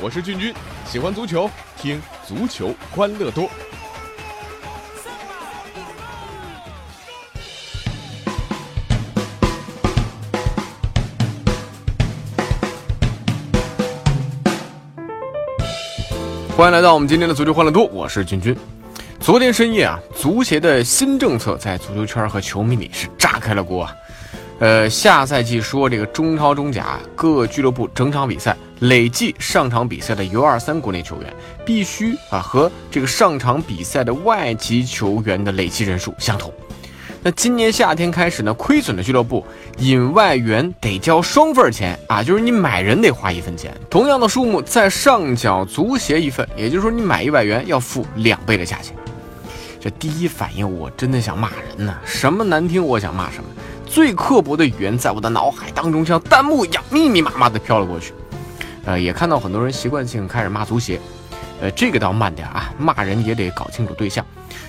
我是俊君，喜欢足球，听足球欢乐多。欢迎来到我们今天的足球欢乐多，我是君君。昨天深夜啊，足协的新政策在足球圈和球迷里是炸开了锅啊。呃，下赛季说这个中超、中甲各俱乐部整场比赛累计上场比赛的 U23 国内球员必须啊和这个上场比赛的外籍球员的累计人数相同。那今年夏天开始呢，亏损的俱乐部引外援得交双份钱啊，就是你买人得花一分钱，同样的数目再上缴足协一份，也就是说你买一外援要付两倍的价钱。这第一反应我真的想骂人呢，什么难听我想骂什么，最刻薄的语言在我的脑海当中像弹幕一样密密麻麻的飘了过去。呃，也看到很多人习惯性开始骂足协，呃，这个倒慢点啊，骂人也得搞清楚对象。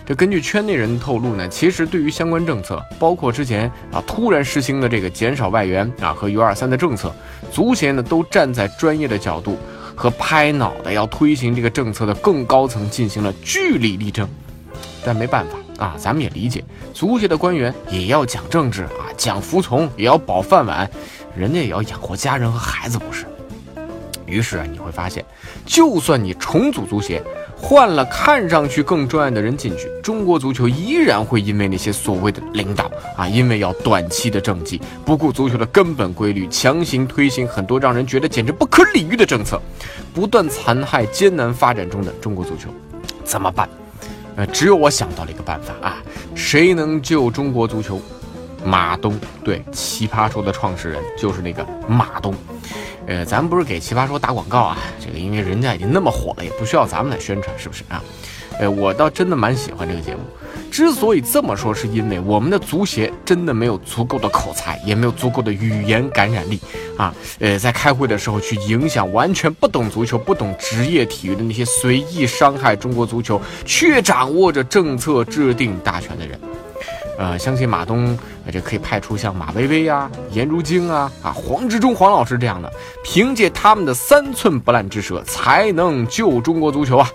这根据圈内人透露呢，其实对于相关政策，包括之前啊突然实行的这个减少外援啊和 U 二三的政策，足协呢都站在专业的角度和拍脑袋要推行这个政策的更高层进行了据理力争。但没办法啊，咱们也理解，足协的官员也要讲政治啊，讲服从，也要保饭碗，人家也要养活家人和孩子，不是？于是啊，你会发现，就算你重组足协。换了看上去更专业的人进去，中国足球依然会因为那些所谓的领导啊，因为要短期的政绩，不顾足球的根本规律，强行推行很多让人觉得简直不可理喻的政策，不断残害艰难发展中的中国足球，怎么办？呃，只有我想到了一个办法啊，谁能救中国足球？马东，对，奇葩说的创始人就是那个马东。呃，咱不是给奇葩说打广告啊，这个因为人家已经那么火了，也不需要咱们来宣传，是不是啊？呃，我倒真的蛮喜欢这个节目。之所以这么说，是因为我们的足协真的没有足够的口才，也没有足够的语言感染力啊。呃，在开会的时候去影响完全不懂足球、不懂职业体育的那些随意伤害中国足球却掌握着政策制定大权的人。呃，相信马东，这可以派出像马薇薇啊、颜如晶啊、啊黄执中黄老师这样的，凭借他们的三寸不烂之舌，才能救中国足球啊！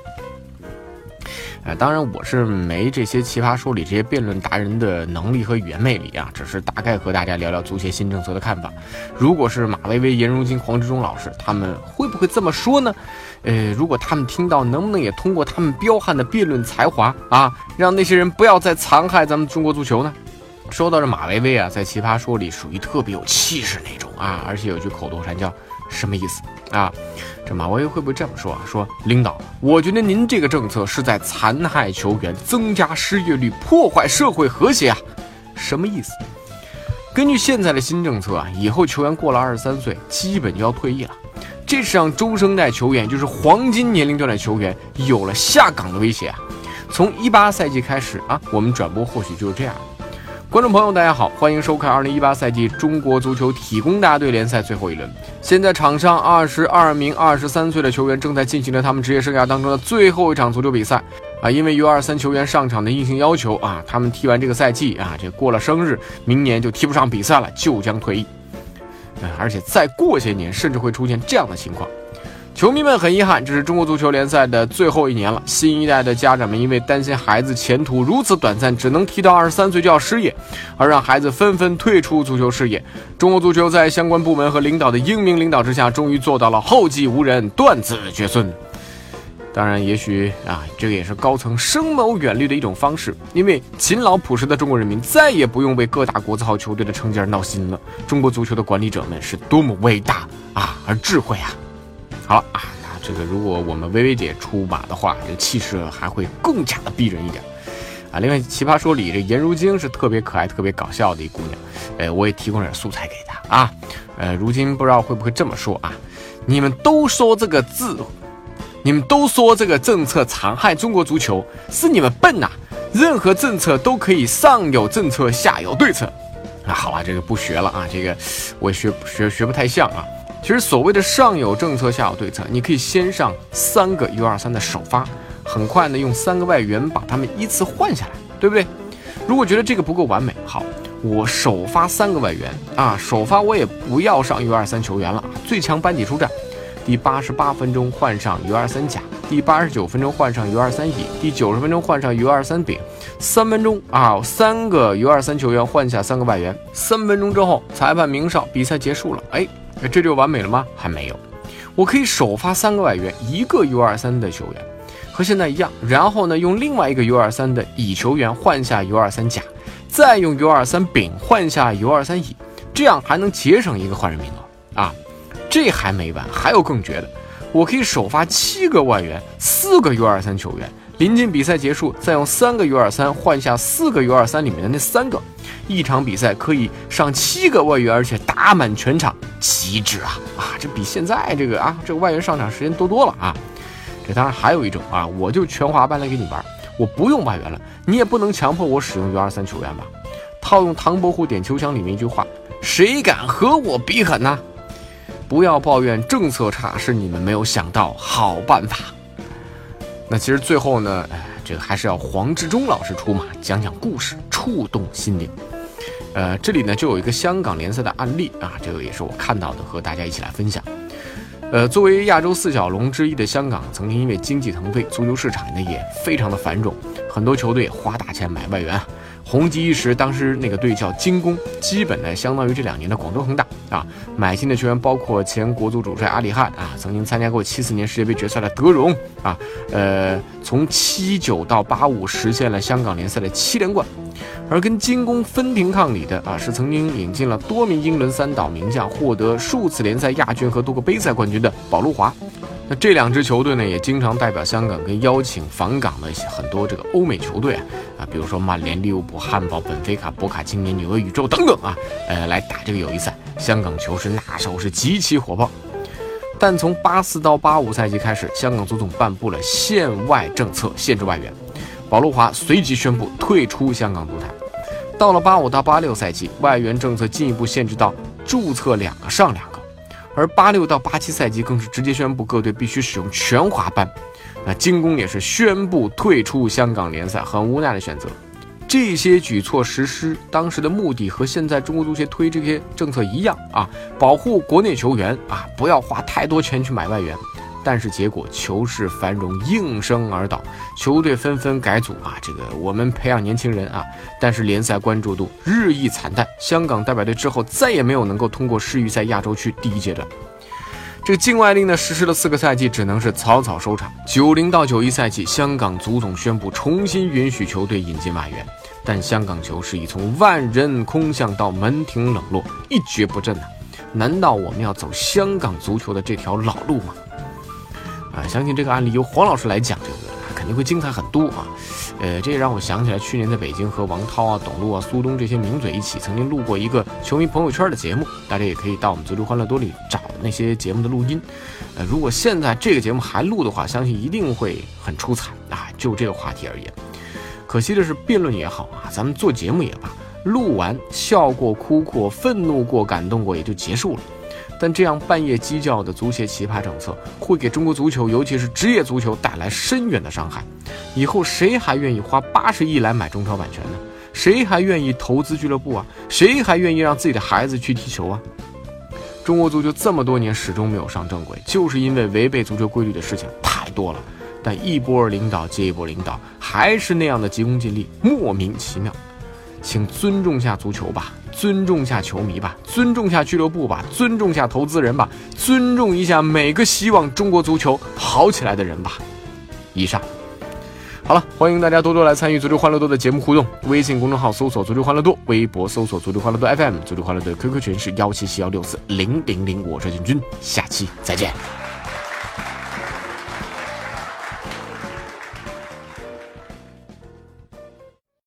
呃，当然我是没这些奇葩说里这些辩论达人的能力和语言魅力啊，只是大概和大家聊聊足协新政策的看法。如果是马薇薇、颜如晶、黄志忠老师，他们会不会这么说呢？呃，如果他们听到，能不能也通过他们彪悍的辩论才华啊，让那些人不要再残害咱们中国足球呢？说到这马薇薇啊，在奇葩说里属于特别有气势那种啊，而且有句口头禅叫什么意思啊？这马薇会不会这么说啊？说领导，我觉得您这个政策是在残害球员，增加失业率，破坏社会和谐啊？什么意思？根据现在的新政策啊，以后球员过了二十三岁，基本就要退役了，这是让中生代球员，就是黄金年龄段的球员，有了下岗的威胁啊。从一八赛季开始啊，我们转播或许就是这样。观众朋友，大家好，欢迎收看二零一八赛季中国足球体工大队联赛最后一轮。现在场上二十二名二十三岁的球员正在进行着他们职业生涯当中的最后一场足球比赛啊！因为 U 二三球员上场的硬性要求啊，他们踢完这个赛季啊，这过了生日，明年就踢不上比赛了，就将退役。而且再过些年，甚至会出现这样的情况。球迷们很遗憾，这是中国足球联赛的最后一年了。新一代的家长们因为担心孩子前途如此短暂，只能踢到二十三岁就要失业，而让孩子纷纷退出足球事业。中国足球在相关部门和领导的英明领导之下，终于做到了后继无人、断子绝孙。当然，也许啊，这个也是高层深谋远虑的一种方式，因为勤劳朴实的中国人民再也不用为各大国字号球队的成绩而闹心了。中国足球的管理者们是多么伟大啊，而智慧啊！好啊，那这个如果我们薇薇姐出马的话，这气势还会更加的逼人一点啊。另外，奇葩说里这颜如晶是特别可爱、特别搞笑的一姑娘，呃，我也提供点素材给她啊。呃，如今不知道会不会这么说啊？你们都说这个字，你们都说这个政策残害中国足球，是你们笨呐！任何政策都可以上有政策，下有对策。啊，好了，这个不学了啊，这个我学学学不太像啊。其实所谓的上有政策下有对策，你可以先上三个 U 二三的首发，很快呢用三个外援把他们依次换下来，对不对？如果觉得这个不够完美，好，我首发三个外援啊，首发我也不要上 U 二三球员了，最强班底出战，第八十八分钟换上 U 二三甲，第八十九分钟换上 U 二三乙，第九十分钟换上 U 二三丙。三分钟啊，三个 U 二三球员换下三个外援。三分钟之后，裁判鸣哨，比赛结束了。哎，这就完美了吗？还没有。我可以首发三个外援，一个 U 二三的球员，和现在一样。然后呢，用另外一个 U 二三的乙球员换下 U 二三甲，再用 U 二三丙换下 U 二三乙，这样还能节省一个换人名额啊。这还没完，还有更绝的，我可以首发七个外援，四个 U 二三球员。临近比赛结束，再用三个 U 二三换下四个 U 二三里面的那三个，一场比赛可以上七个外援，而且打满全场，极致啊啊！这比现在这个啊这个外援上场时间多多了啊！这当然还有一种啊，我就全华班来给你玩，我不用外援了，你也不能强迫我使用 U 二三球员吧？套用唐伯虎点秋香里面一句话：谁敢和我比狠呢？不要抱怨政策差，是你们没有想到好办法。那其实最后呢，哎，这个还是要黄志忠老师出马，讲讲故事，触动心灵。呃，这里呢就有一个香港联赛的案例啊，这个也是我看到的，和大家一起来分享。呃，作为亚洲四小龙之一的香港，曾经因为经济腾飞，足球市场呢也非常的繁荣，很多球队花大钱买外援。红极一时，当时那个队叫金工，基本呢相当于这两年的广州恒大啊。买进的球员包括前国足主帅阿里汉啊，曾经参加过七四年世界杯决赛的德容啊，呃，从七九到八五实现了香港联赛的七连冠。而跟金工分庭抗礼的啊，是曾经引进了多名英伦三岛名将，获得数次联赛亚军和多个杯赛冠军的保路华。那这两支球队呢，也经常代表香港跟邀请访港的一些很多这个欧美球队啊，啊，比如说曼联、利物浦、汉堡、本菲卡、博卡青年、纽约宇宙等等啊，呃，来打这个友谊赛。香港球是那时候是极其火爆。但从八四到八五赛季开始，香港足总颁布了限外政策，限制外援，保罗华随即宣布退出香港足坛。到了八五到八六赛季，外援政策进一步限制到注册两个上两个。而八六到八七赛季更是直接宣布各队必须使用全华班，那金工也是宣布退出香港联赛，很无奈的选择。这些举措实施当时的目的和现在中国足协推这些政策一样啊，保护国内球员啊，不要花太多钱去买外援。但是结果球市繁荣应声而倒，球队纷纷改组啊，这个我们培养年轻人啊，但是联赛关注度日益惨淡，香港代表队之后再也没有能够通过世预赛亚洲区第一阶段。这个境外令呢实施了四个赛季，只能是草草收场。九零到九一赛季，香港足总宣布重新允许球队引进外援，但香港球市已从万人空巷到门庭冷落，一蹶不振呐。难道我们要走香港足球的这条老路吗？啊，相信这个案例由黄老师来讲，这个肯定会精彩很多啊。呃，这也让我想起来，去年在北京和王涛啊、董路啊、苏东这些名嘴一起，曾经录过一个球迷朋友圈的节目。大家也可以到我们足球欢乐多里找那些节目的录音。呃，如果现在这个节目还录的话，相信一定会很出彩啊。就这个话题而言，可惜的是，辩论也好啊，咱们做节目也罢，录完笑过、哭过、愤怒过、感动过，也就结束了。但这样半夜鸡叫的足协奇葩政策，会给中国足球，尤其是职业足球带来深远的伤害。以后谁还愿意花八十亿来买中超版权呢？谁还愿意投资俱乐部啊？谁还愿意让自己的孩子去踢球啊？中国足球这么多年始终没有上正轨，就是因为违背足球规律的事情太多了。但一波领导接一波领导，还是那样的急功近利，莫名其妙。请尊重下足球吧。尊重下球迷吧，尊重下俱乐部吧，尊重下投资人吧，尊重一下每个希望中国足球好起来的人吧。以上，好了，欢迎大家多多来参与足球欢乐多的节目互动。微信公众号搜索“足球欢乐多”，微博搜索“足球欢乐多 FM”，足球欢乐多的 QQ 群是幺七七幺六四零零零。我是建军，下期再见。